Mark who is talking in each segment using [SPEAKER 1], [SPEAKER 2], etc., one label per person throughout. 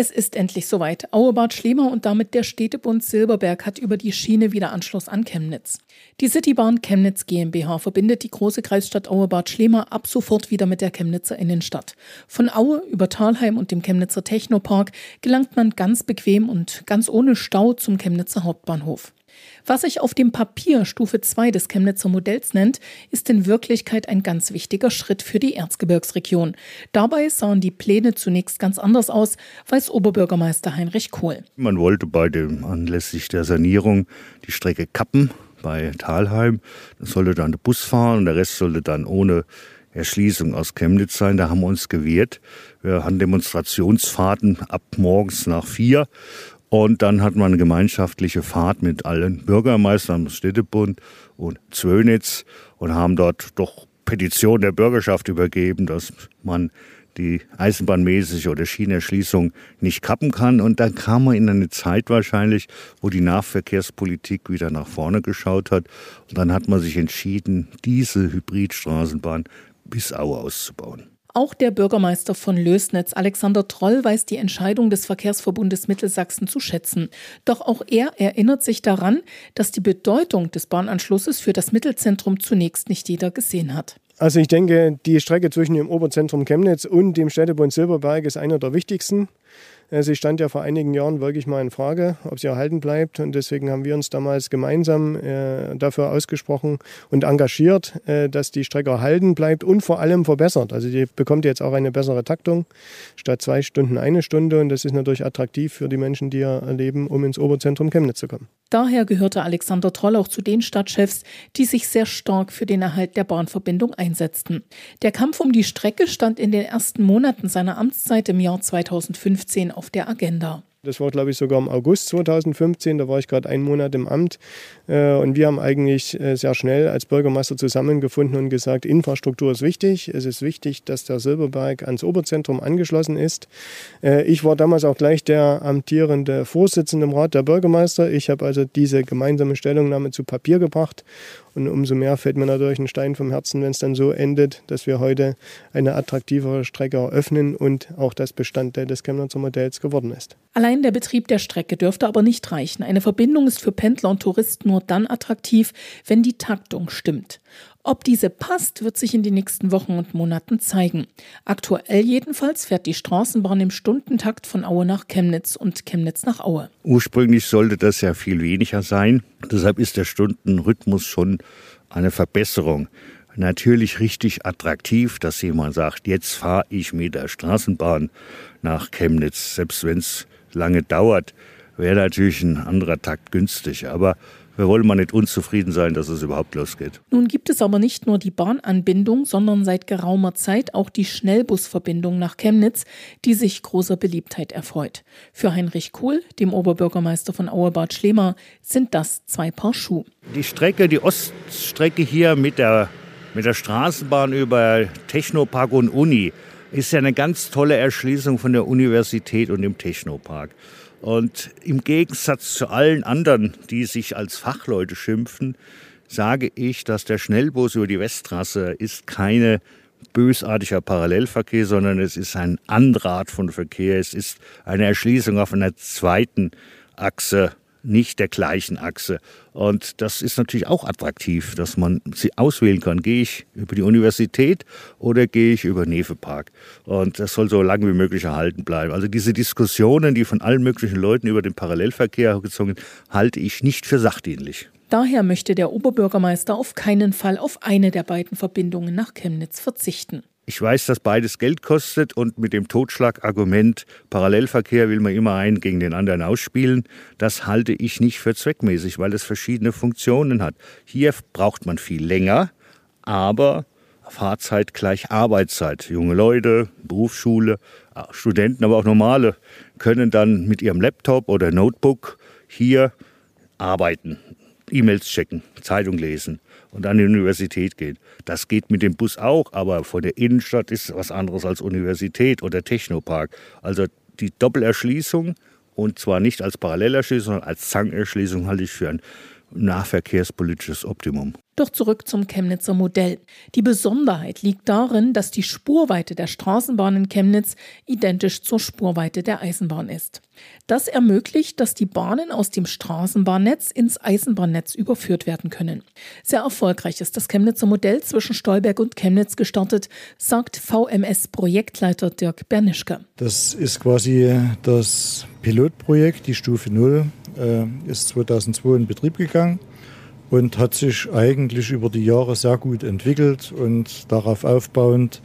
[SPEAKER 1] Es ist endlich soweit. Auebad Schlemer und damit der Städtebund Silberberg hat über die Schiene wieder Anschluss an Chemnitz. Die Citybahn Chemnitz GmbH verbindet die große Kreisstadt Auebad Schlemer ab sofort wieder mit der Chemnitzer Innenstadt. Von Aue über Talheim und dem Chemnitzer Technopark gelangt man ganz bequem und ganz ohne Stau zum Chemnitzer Hauptbahnhof. Was sich auf dem Papier Stufe 2 des Chemnitzer Modells nennt, ist in Wirklichkeit ein ganz wichtiger Schritt für die Erzgebirgsregion. Dabei sahen die Pläne zunächst ganz anders aus, weiß Oberbürgermeister Heinrich Kohl.
[SPEAKER 2] Man wollte bei dem anlässlich der Sanierung die Strecke kappen bei Talheim. Das sollte dann der Bus fahren und der Rest sollte dann ohne Erschließung aus Chemnitz sein. Da haben wir uns gewehrt. Wir hatten Demonstrationsfahrten ab morgens nach vier und dann hat man eine gemeinschaftliche Fahrt mit allen Bürgermeistern des Städtebund und Zwönitz und haben dort doch Petition der Bürgerschaft übergeben, dass man die eisenbahnmäßige oder Schienerschließung nicht kappen kann. Und dann kam man in eine Zeit wahrscheinlich, wo die Nahverkehrspolitik wieder nach vorne geschaut hat. Und dann hat man sich entschieden, diese Hybridstraßenbahn bis Aue auszubauen.
[SPEAKER 1] Auch der Bürgermeister von Lösnitz, Alexander Troll, weiß die Entscheidung des Verkehrsverbundes Mittelsachsen zu schätzen. Doch auch er erinnert sich daran, dass die Bedeutung des Bahnanschlusses für das Mittelzentrum zunächst nicht jeder gesehen hat.
[SPEAKER 3] Also ich denke, die Strecke zwischen dem Oberzentrum Chemnitz und dem Städtebund Silberberg ist einer der wichtigsten. Äh, sie stand ja vor einigen Jahren wirklich mal in Frage, ob sie erhalten bleibt. Und deswegen haben wir uns damals gemeinsam äh, dafür ausgesprochen und engagiert, äh, dass die Strecke erhalten bleibt und vor allem verbessert. Also die bekommt jetzt auch eine bessere Taktung. Statt zwei Stunden eine Stunde. Und das ist natürlich attraktiv für die Menschen, die hier leben, um ins Oberzentrum Chemnitz zu kommen.
[SPEAKER 1] Daher gehörte Alexander Troll auch zu den Stadtchefs, die sich sehr stark für den Erhalt der Bahnverbindung einsetzten. Der Kampf um die Strecke stand in den ersten Monaten seiner Amtszeit im Jahr 2015 auf der Agenda.
[SPEAKER 3] Das war, glaube ich, sogar im August 2015. Da war ich gerade einen Monat im Amt. Äh, und wir haben eigentlich äh, sehr schnell als Bürgermeister zusammengefunden und gesagt, Infrastruktur ist wichtig. Es ist wichtig, dass der Silberberg ans Oberzentrum angeschlossen ist. Äh, ich war damals auch gleich der amtierende Vorsitzende im Rat der Bürgermeister. Ich habe also diese gemeinsame Stellungnahme zu Papier gebracht. Und umso mehr fällt mir natürlich ein Stein vom Herzen, wenn es dann so endet, dass wir heute eine attraktivere Strecke eröffnen und auch das Bestandteil des Chemnitzer Modells geworden ist.
[SPEAKER 1] Allein der Betrieb der Strecke dürfte aber nicht reichen. Eine Verbindung ist für Pendler und Touristen nur dann attraktiv, wenn die Taktung stimmt. Ob diese passt, wird sich in den nächsten Wochen und Monaten zeigen. Aktuell jedenfalls fährt die Straßenbahn im Stundentakt von Aue nach Chemnitz und Chemnitz nach Aue.
[SPEAKER 2] Ursprünglich sollte das ja viel weniger sein. Deshalb ist der Stundenrhythmus schon eine Verbesserung. Natürlich richtig attraktiv, dass jemand sagt, jetzt fahre ich mit der Straßenbahn nach Chemnitz, selbst wenn es lange dauert wäre natürlich ein anderer Takt günstig. Aber wir wollen mal nicht unzufrieden sein, dass es überhaupt losgeht.
[SPEAKER 1] Nun gibt es aber nicht nur die Bahnanbindung, sondern seit geraumer Zeit auch die Schnellbusverbindung nach Chemnitz, die sich großer Beliebtheit erfreut. Für Heinrich Kohl, dem Oberbürgermeister von Auerbad Schlema, sind das zwei Paar Schuh.
[SPEAKER 2] Die Strecke, die Oststrecke hier mit der, mit der Straßenbahn über Technopark und Uni, ist ja eine ganz tolle Erschließung von der Universität und dem Technopark. Und im Gegensatz zu allen anderen, die sich als Fachleute schimpfen, sage ich, dass der Schnellbus über die Westtrasse ist keine bösartiger Parallelverkehr, sondern es ist ein anderer Art von Verkehr. Es ist eine Erschließung auf einer zweiten Achse nicht der gleichen Achse. Und das ist natürlich auch attraktiv, dass man sie auswählen kann. Gehe ich über die Universität oder gehe ich über Nevepark? Und das soll so lange wie möglich erhalten bleiben. Also diese Diskussionen, die von allen möglichen Leuten über den Parallelverkehr gezogen sind, halte ich nicht für sachdienlich.
[SPEAKER 1] Daher möchte der Oberbürgermeister auf keinen Fall auf eine der beiden Verbindungen nach Chemnitz verzichten.
[SPEAKER 2] Ich weiß, dass beides Geld kostet und mit dem Totschlagargument Parallelverkehr will man immer einen gegen den anderen ausspielen. Das halte ich nicht für zweckmäßig, weil es verschiedene Funktionen hat. Hier braucht man viel länger, aber Fahrzeit gleich Arbeitszeit. Junge Leute, Berufsschule, Studenten, aber auch normale können dann mit ihrem Laptop oder Notebook hier arbeiten, E-Mails checken, Zeitung lesen und an die Universität gehen. Das geht mit dem Bus auch, aber vor der Innenstadt ist was anderes als Universität oder Technopark. Also die Doppelerschließung und zwar nicht als Parallelerschließung, sondern als Zangerschließung halte ich für ein nahverkehrspolitisches Optimum.
[SPEAKER 1] Doch zurück zum Chemnitzer Modell. Die Besonderheit liegt darin, dass die Spurweite der Straßenbahn in Chemnitz identisch zur Spurweite der Eisenbahn ist. Das ermöglicht, dass die Bahnen aus dem Straßenbahnnetz ins Eisenbahnnetz überführt werden können. Sehr erfolgreich ist das Chemnitzer Modell zwischen Stolberg und Chemnitz gestartet, sagt VMS-Projektleiter Dirk Bernischke.
[SPEAKER 4] Das ist quasi das Pilotprojekt, die Stufe 0, äh, ist 2002 in Betrieb gegangen und hat sich eigentlich über die Jahre sehr gut entwickelt und darauf aufbauend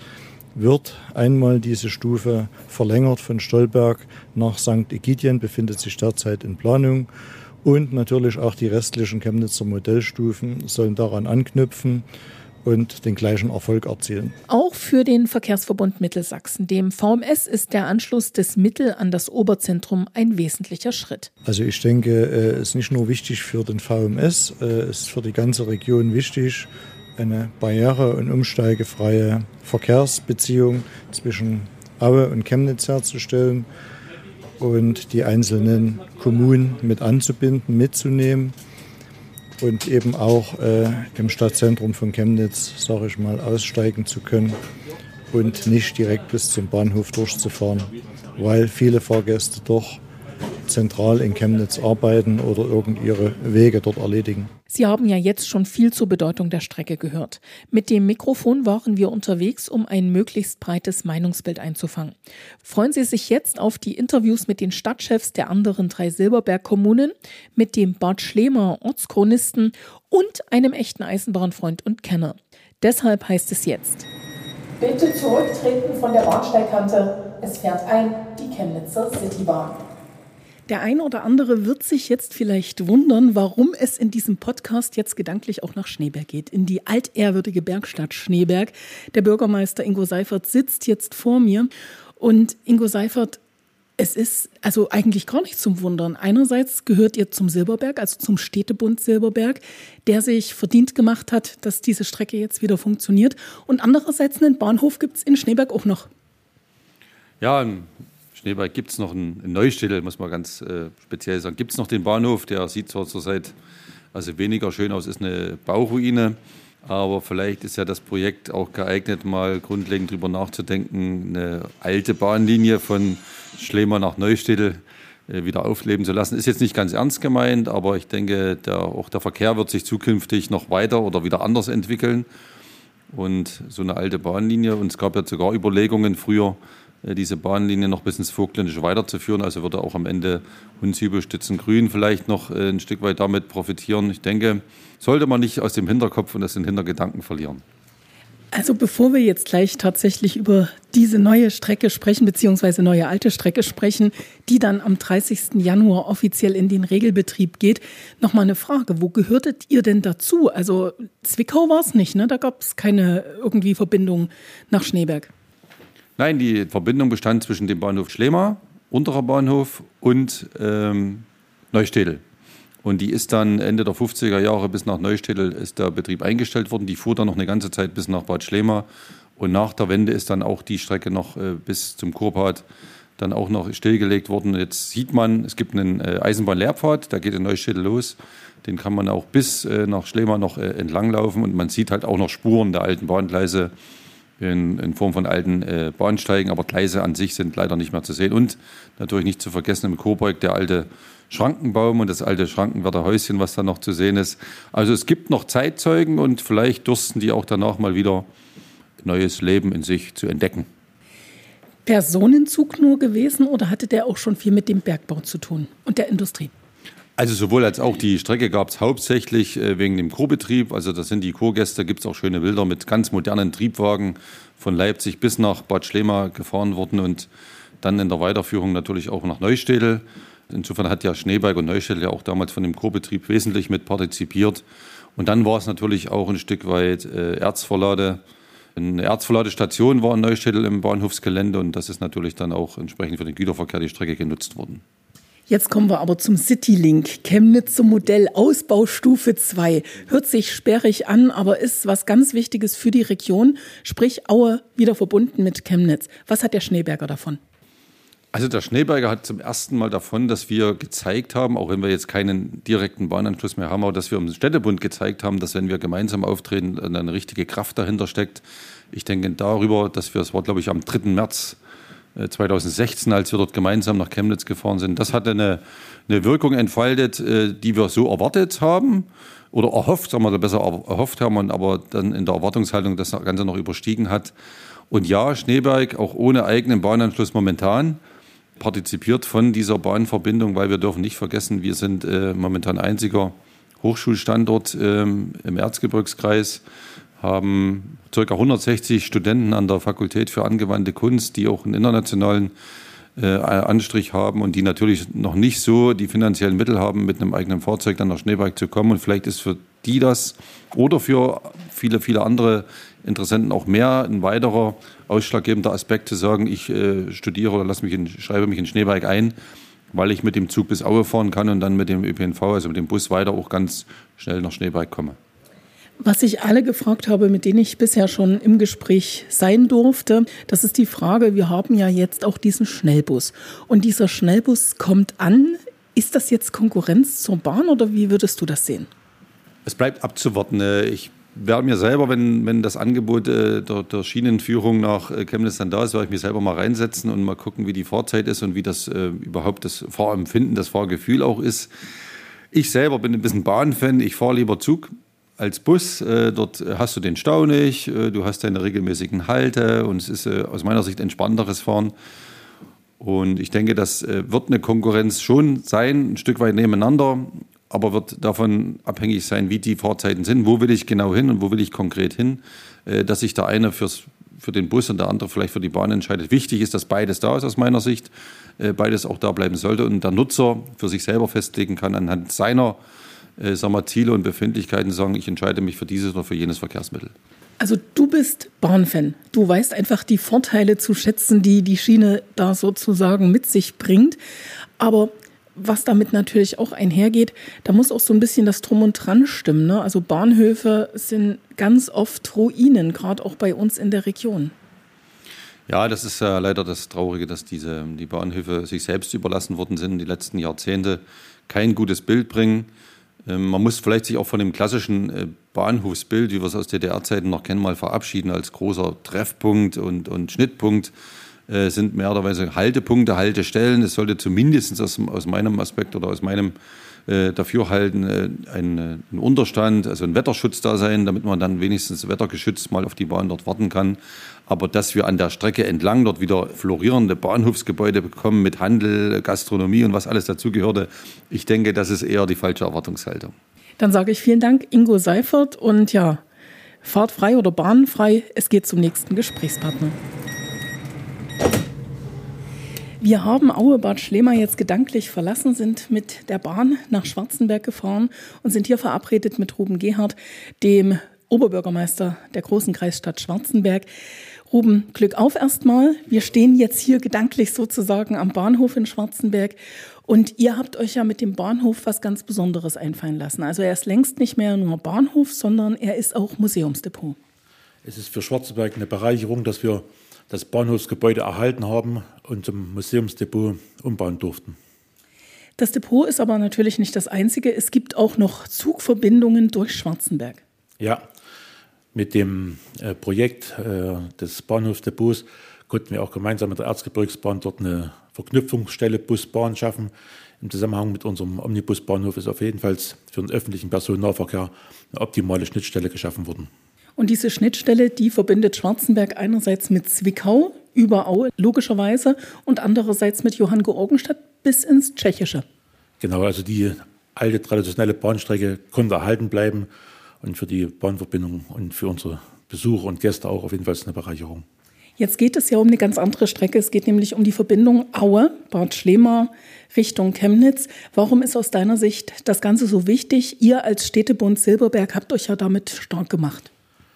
[SPEAKER 4] wird einmal diese Stufe verlängert von Stolberg nach St. Egidien, befindet sich derzeit in Planung. Und natürlich auch die restlichen Chemnitzer Modellstufen sollen daran anknüpfen und den gleichen Erfolg erzielen.
[SPEAKER 1] Auch für den Verkehrsverbund Mittelsachsen, dem VMS, ist der Anschluss des Mittel an das Oberzentrum ein wesentlicher Schritt.
[SPEAKER 4] Also ich denke, es äh, ist nicht nur wichtig für den VMS, äh, es ist für die ganze Region wichtig, eine barriere- und umsteigefreie Verkehrsbeziehung zwischen Aue und Chemnitz herzustellen und die einzelnen Kommunen mit anzubinden, mitzunehmen und eben auch äh, im Stadtzentrum von Chemnitz, sage ich mal, aussteigen zu können und nicht direkt bis zum Bahnhof durchzufahren, weil viele Fahrgäste doch zentral in Chemnitz arbeiten oder irgend ihre Wege dort erledigen.
[SPEAKER 1] Sie haben ja jetzt schon viel zur Bedeutung der Strecke gehört. Mit dem Mikrofon waren wir unterwegs, um ein möglichst breites Meinungsbild einzufangen. Freuen Sie sich jetzt auf die Interviews mit den Stadtchefs der anderen drei Silberberg-Kommunen, mit dem Bad Schlemer Ortschronisten und einem echten Eisenbahnfreund und Kenner. Deshalb heißt es jetzt. Bitte zurücktreten von der Bahnsteigkante. Es fährt ein die Chemnitzer Citybahn. Der eine oder andere wird sich jetzt vielleicht wundern, warum es in diesem Podcast jetzt gedanklich auch nach Schneeberg geht, in die altehrwürdige Bergstadt Schneeberg. Der Bürgermeister Ingo Seifert sitzt jetzt vor mir und Ingo Seifert, es ist also eigentlich gar nicht zum Wundern. Einerseits gehört ihr zum Silberberg, also zum Städtebund Silberberg, der sich verdient gemacht hat, dass diese Strecke jetzt wieder funktioniert. Und andererseits einen Bahnhof gibt es in Schneeberg auch noch.
[SPEAKER 5] Ja, Schneeberg gibt es noch in, in Neustädtel, muss man ganz äh, speziell sagen, gibt es noch den Bahnhof, der sieht zwar zurzeit also weniger schön aus, ist eine Bauruine, aber vielleicht ist ja das Projekt auch geeignet, mal grundlegend darüber nachzudenken, eine alte Bahnlinie von Schlemer nach Neustädtel äh, wieder aufleben zu lassen. Ist jetzt nicht ganz ernst gemeint, aber ich denke, der, auch der Verkehr wird sich zukünftig noch weiter oder wieder anders entwickeln. Und so eine alte Bahnlinie, und es gab ja sogar Überlegungen früher, diese Bahnlinie noch bis ins Vogtländische weiterzuführen. Also würde auch am Ende Hunsübe, Stützengrün vielleicht noch äh, ein Stück weit damit profitieren. Ich denke, sollte man nicht aus dem Hinterkopf und aus den Hintergedanken verlieren.
[SPEAKER 1] Also bevor wir jetzt gleich tatsächlich über diese neue Strecke sprechen, beziehungsweise neue alte Strecke sprechen, die dann am 30. Januar offiziell in den Regelbetrieb geht, nochmal eine Frage. Wo gehörtet ihr denn dazu? Also Zwickau war es nicht, ne? Da gab es keine irgendwie Verbindung nach Schneeberg.
[SPEAKER 5] Nein, die Verbindung bestand zwischen dem Bahnhof Schlema, unterer Bahnhof und ähm, Neustädel. Und die ist dann Ende der 50er Jahre bis nach Neustädel ist der Betrieb eingestellt worden. Die fuhr dann noch eine ganze Zeit bis nach Bad Schlema. Und nach der Wende ist dann auch die Strecke noch äh, bis zum Kurpat dann auch noch stillgelegt worden. Jetzt sieht man, es gibt einen äh, Eisenbahnlehrpfad, der geht in Neustädel los. Den kann man auch bis äh, nach Schlema noch äh, entlanglaufen und man sieht halt auch noch Spuren der alten Bahngleise in, in Form von alten äh, Bahnsteigen, aber Gleise an sich sind leider nicht mehr zu sehen. Und natürlich nicht zu vergessen im Coburg der alte Schrankenbaum und das alte Schrankenwerder Häuschen, was da noch zu sehen ist. Also es gibt noch Zeitzeugen und vielleicht dursten die auch danach mal wieder neues Leben in sich zu entdecken.
[SPEAKER 1] Personenzug nur gewesen oder hatte der auch schon viel mit dem Bergbau zu tun und der Industrie?
[SPEAKER 5] Also sowohl als auch die Strecke gab es hauptsächlich äh, wegen dem Kurbetrieb. Also das sind die Kurgäste, gibt es auch schöne Bilder mit ganz modernen Triebwagen von Leipzig bis nach Bad Schlema gefahren worden und dann in der Weiterführung natürlich auch nach Neustädel. Insofern hat ja Schneeberg und Neustädel ja auch damals von dem Kurbetrieb wesentlich mit partizipiert. Und dann war es natürlich auch ein Stück weit äh, Erzverlade. Eine Erzverladestation war in Neustädel im Bahnhofsgelände und das ist natürlich dann auch entsprechend für den Güterverkehr die Strecke genutzt worden.
[SPEAKER 1] Jetzt kommen wir aber zum Citylink. Chemnitz zum Modell Ausbaustufe 2. Hört sich sperrig an, aber ist was ganz Wichtiges für die Region, sprich Aue wieder verbunden mit Chemnitz. Was hat der Schneeberger davon?
[SPEAKER 5] Also der Schneeberger hat zum ersten Mal davon, dass wir gezeigt haben, auch wenn wir jetzt keinen direkten Bahnanschluss mehr haben, aber dass wir im Städtebund gezeigt haben, dass wenn wir gemeinsam auftreten, eine richtige Kraft dahinter steckt. Ich denke darüber, dass wir, es war glaube ich am 3. März 2016, äh, als wir dort gemeinsam nach Chemnitz gefahren sind, das hat eine, eine Wirkung entfaltet, äh, die wir so erwartet haben oder erhofft, sagen wir besser erhofft haben, aber dann in der Erwartungshaltung das Ganze noch überstiegen hat. Und ja, Schneeberg, auch ohne eigenen Bahnanschluss momentan, partizipiert von dieser Bahnverbindung, weil wir dürfen nicht vergessen, wir sind äh, momentan einziger Hochschulstandort ähm, im Erzgebirgskreis, haben ca. 160 Studenten an der Fakultät für angewandte Kunst, die auch einen internationalen äh, Anstrich haben und die natürlich noch nicht so die finanziellen Mittel haben, mit einem eigenen Fahrzeug dann nach Schneeberg zu kommen. Und vielleicht ist für die das oder für viele, viele andere Interessenten auch mehr ein weiterer ausschlaggebender Aspekt zu sagen, ich äh, studiere oder mich in, schreibe mich in Schneeberg ein, weil ich mit dem Zug bis Aue fahren kann und dann mit dem ÖPNV, also mit dem Bus weiter auch ganz schnell nach Schneeberg komme.
[SPEAKER 1] Was ich alle gefragt habe, mit denen ich bisher schon im Gespräch sein durfte, das ist die Frage, wir haben ja jetzt auch diesen Schnellbus. Und dieser Schnellbus kommt an. Ist das jetzt Konkurrenz zur Bahn oder wie würdest du das sehen?
[SPEAKER 5] Es bleibt abzuwarten. Äh, ich werde mir selber, wenn, wenn das Angebot äh, der, der, Schienenführung nach äh, Chemnitz dann da ist, werde ich mich selber mal reinsetzen und mal gucken, wie die Fahrzeit ist und wie das äh, überhaupt das Fahrempfinden, das Fahrgefühl auch ist. Ich selber bin ein bisschen Bahnfan. Ich fahre lieber Zug als Bus. Äh, dort hast du den Stau nicht, äh, du hast deine regelmäßigen Halte und es ist äh, aus meiner Sicht entspannteres Fahren. Und ich denke, das wird eine Konkurrenz schon sein, ein Stück weit nebeneinander aber wird davon abhängig sein, wie die Fahrzeiten sind, wo will ich genau hin und wo will ich konkret hin, äh, dass sich der eine fürs, für den Bus und der andere vielleicht für die Bahn entscheidet. Wichtig ist, dass beides da ist aus meiner Sicht, äh, beides auch da bleiben sollte und der Nutzer für sich selber festlegen kann anhand seiner äh, sagen wir, Ziele und Befindlichkeiten sagen, ich entscheide mich für dieses oder für jenes Verkehrsmittel.
[SPEAKER 1] Also du bist Bahnfan. Du weißt einfach die Vorteile zu schätzen, die die Schiene da sozusagen mit sich bringt. Aber was damit natürlich auch einhergeht, da muss auch so ein bisschen das Drum und Dran stimmen. Ne? Also Bahnhöfe sind ganz oft Ruinen, gerade auch bei uns in der Region.
[SPEAKER 5] Ja, das ist ja leider das Traurige, dass diese, die Bahnhöfe sich selbst überlassen worden sind, die letzten Jahrzehnte kein gutes Bild bringen. Ähm, man muss vielleicht sich auch von dem klassischen äh, Bahnhofsbild, wie wir es aus DDR-Zeiten noch kennen, mal verabschieden als großer Treffpunkt und, und Schnittpunkt äh, sind mehr oder weniger Haltepunkte, Haltestellen. Es sollte zumindest aus, aus meinem Aspekt oder aus meinem äh, Dafürhalten äh, ein, äh, ein, Unterstand, also ein Wetterschutz da sein, damit man dann wenigstens wettergeschützt mal auf die Bahn dort warten kann. Aber dass wir an der Strecke entlang dort wieder florierende Bahnhofsgebäude bekommen mit Handel, Gastronomie und was alles dazugehörte, ich denke, das ist eher die falsche Erwartungshaltung.
[SPEAKER 1] Dann sage ich vielen Dank, Ingo Seifert. Und ja, fahrtfrei oder bahnfrei, es geht zum nächsten Gesprächspartner. Wir haben Auebad Schlemer jetzt gedanklich verlassen, sind mit der Bahn nach Schwarzenberg gefahren und sind hier verabredet mit Ruben Gerhardt, dem Oberbürgermeister der großen Kreisstadt Schwarzenberg. Ruben, Glück auf erstmal. Wir stehen jetzt hier gedanklich sozusagen am Bahnhof in Schwarzenberg und ihr habt euch ja mit dem Bahnhof was ganz Besonderes einfallen lassen. Also er ist längst nicht mehr nur Bahnhof, sondern er ist auch Museumsdepot.
[SPEAKER 6] Es ist für Schwarzenberg eine Bereicherung, dass wir das Bahnhofsgebäude erhalten haben und zum Museumsdepot umbauen durften.
[SPEAKER 1] Das Depot ist aber natürlich nicht das einzige. Es gibt auch noch Zugverbindungen durch Schwarzenberg.
[SPEAKER 6] Ja, mit dem äh, Projekt äh, des Bahnhofsdepots konnten wir auch gemeinsam mit der Erzgebirgsbahn dort eine Verknüpfungsstelle Bus-Bahn schaffen. Im Zusammenhang mit unserem Omnibusbahnhof ist auf jeden Fall für den öffentlichen Personennahverkehr eine optimale Schnittstelle geschaffen worden.
[SPEAKER 1] Und diese Schnittstelle, die verbindet Schwarzenberg einerseits mit Zwickau über Aue, logischerweise, und andererseits mit Johann Georgenstadt bis ins Tschechische.
[SPEAKER 6] Genau, also die alte traditionelle Bahnstrecke konnte erhalten bleiben und für die Bahnverbindung und für unsere Besucher und Gäste auch auf jeden Fall eine Bereicherung.
[SPEAKER 1] Jetzt geht es ja um eine ganz andere Strecke. Es geht nämlich um die Verbindung Aue, Bad Schlema Richtung Chemnitz. Warum ist aus deiner Sicht das Ganze so wichtig? Ihr als Städtebund Silberberg habt euch ja damit stark gemacht.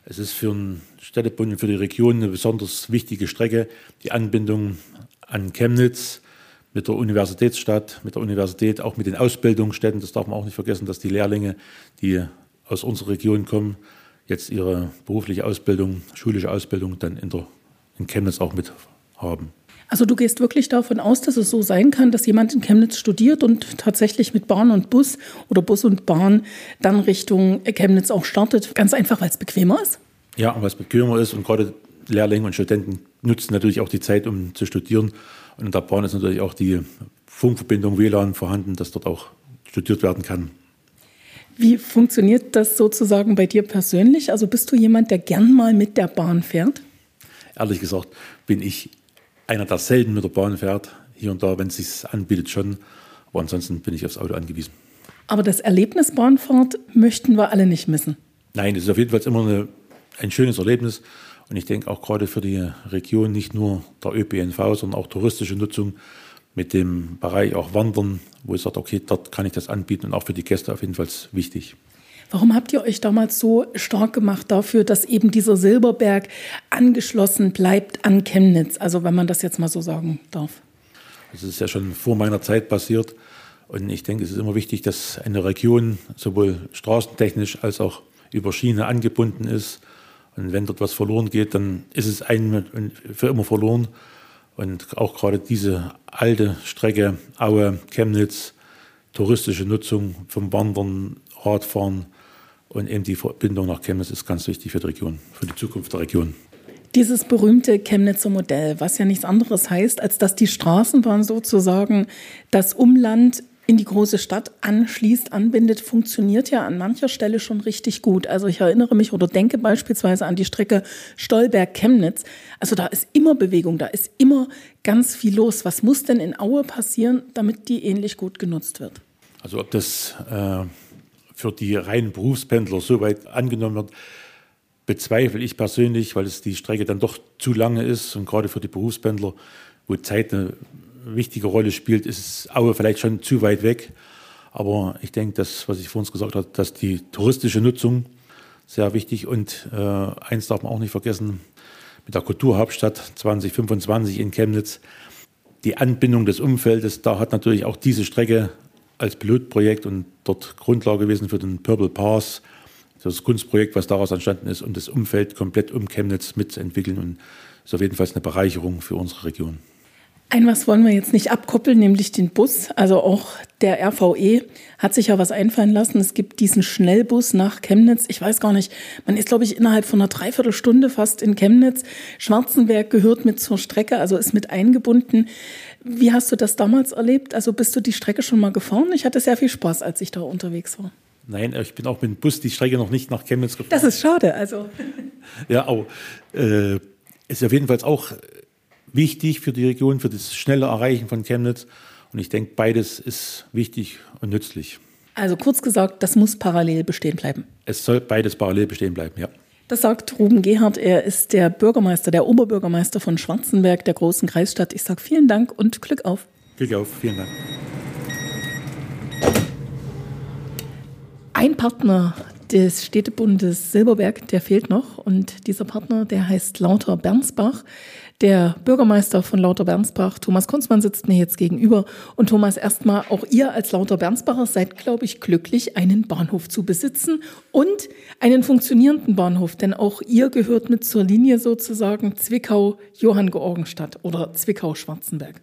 [SPEAKER 6] Es ist für den Städtebund und für die Region eine besonders wichtige Strecke, die Anbindung an Chemnitz mit der Universitätsstadt, mit der Universität, auch mit den Ausbildungsstätten. Das darf man auch nicht vergessen, dass die Lehrlinge, die aus unserer Region kommen, jetzt ihre berufliche Ausbildung, schulische Ausbildung dann in, der, in Chemnitz auch mit haben.
[SPEAKER 1] Also du gehst wirklich davon aus, dass es so sein kann, dass jemand in Chemnitz studiert und tatsächlich mit Bahn und Bus oder Bus und Bahn dann Richtung Chemnitz auch startet. Ganz einfach, weil es bequemer ist?
[SPEAKER 6] Ja, weil es bequemer ist und gerade Lehrlinge und Studenten nutzen natürlich auch die Zeit, um zu studieren. Und in der Bahn ist natürlich auch die Funkverbindung WLAN vorhanden, dass dort auch studiert werden kann.
[SPEAKER 1] Wie funktioniert das sozusagen bei dir persönlich? Also bist du jemand, der gern mal mit der Bahn fährt?
[SPEAKER 6] Ehrlich gesagt bin ich einer, der selten mit der Bahn fährt. Hier und da, wenn es sich anbietet, schon. Aber ansonsten bin ich aufs Auto angewiesen.
[SPEAKER 1] Aber das Erlebnis Bahnfahrt möchten wir alle nicht missen.
[SPEAKER 6] Nein, es ist auf jeden Fall immer eine, ein schönes Erlebnis. Und ich denke auch gerade für die Region nicht nur der ÖPNV, sondern auch touristische Nutzung mit dem Bereich auch Wandern, wo ich sage, okay, dort kann ich das anbieten und auch für die Gäste auf jeden Fall wichtig.
[SPEAKER 1] Warum habt ihr euch damals so stark gemacht dafür, dass eben dieser Silberberg angeschlossen bleibt an Chemnitz? Also wenn man das jetzt mal so sagen darf.
[SPEAKER 6] Das ist ja schon vor meiner Zeit passiert. Und ich denke, es ist immer wichtig, dass eine Region sowohl straßentechnisch als auch über Schiene angebunden ist. Und wenn dort was verloren geht, dann ist es ein für immer verloren. Und auch gerade diese alte Strecke Aue, Chemnitz, touristische Nutzung vom Wandern, Radfahren, und eben die Verbindung nach Chemnitz ist ganz wichtig für die Region, für die Zukunft der Region.
[SPEAKER 1] Dieses berühmte Chemnitzer Modell, was ja nichts anderes heißt, als dass die Straßenbahn sozusagen das Umland in die große Stadt anschließt, anbindet, funktioniert ja an mancher Stelle schon richtig gut. Also ich erinnere mich oder denke beispielsweise an die Strecke Stolberg-Chemnitz. Also da ist immer Bewegung, da ist immer ganz viel los. Was muss denn in Aue passieren, damit die ähnlich gut genutzt wird?
[SPEAKER 6] Also ob das äh, für die reinen Berufspendler so weit angenommen wird, bezweifle ich persönlich, weil es die Strecke dann doch zu lange ist und gerade für die Berufspendler, wo Zeit eine wichtige Rolle spielt, ist Aue vielleicht schon zu weit weg. Aber ich denke, das, was ich vor uns gesagt habe, dass die touristische Nutzung sehr wichtig und äh, eins darf man auch nicht vergessen, mit der Kulturhauptstadt 2025 in Chemnitz, die Anbindung des Umfeldes, da hat natürlich auch diese Strecke als Pilotprojekt und dort Grundlage gewesen für den Purple Pass, das Kunstprojekt, was daraus entstanden ist, um das Umfeld komplett um Chemnitz mitzuentwickeln und ist auf jeden Fall eine Bereicherung für unsere Region.
[SPEAKER 1] Ein was wollen wir jetzt nicht abkoppeln, nämlich den Bus. Also auch der RVE hat sich ja was einfallen lassen. Es gibt diesen Schnellbus nach Chemnitz. Ich weiß gar nicht, man ist, glaube ich, innerhalb von einer Dreiviertelstunde fast in Chemnitz. Schwarzenberg gehört mit zur Strecke, also ist mit eingebunden. Wie hast du das damals erlebt? Also bist du die Strecke schon mal gefahren? Ich hatte sehr viel Spaß, als ich da unterwegs war.
[SPEAKER 6] Nein, ich bin auch mit dem Bus die Strecke noch nicht nach Chemnitz gefahren.
[SPEAKER 1] Das ist schade, also.
[SPEAKER 6] ja, aber äh, ist auf jeden Fall auch wichtig für die Region, für das schnelle Erreichen von Chemnitz. Und ich denke, beides ist wichtig und nützlich.
[SPEAKER 1] Also kurz gesagt, das muss parallel bestehen bleiben.
[SPEAKER 6] Es soll beides parallel bestehen bleiben, ja.
[SPEAKER 1] Das sagt Ruben Gerhardt. Er ist der Bürgermeister, der Oberbürgermeister von Schwarzenberg, der großen Kreisstadt. Ich sage vielen Dank und Glück auf.
[SPEAKER 6] Glück auf, vielen Dank.
[SPEAKER 1] Ein Partner des Städtebundes Silberberg, der fehlt noch. Und dieser Partner, der heißt Lauter Bernsbach. Der Bürgermeister von Lauter Bernsbach, Thomas Kunzmann, sitzt mir jetzt gegenüber. Und Thomas, erstmal, auch ihr als Lauter Bernsbacher seid, glaube ich, glücklich, einen Bahnhof zu besitzen und einen funktionierenden Bahnhof. Denn auch ihr gehört mit zur Linie sozusagen Zwickau-Johann-Georgenstadt oder Zwickau-Schwarzenberg.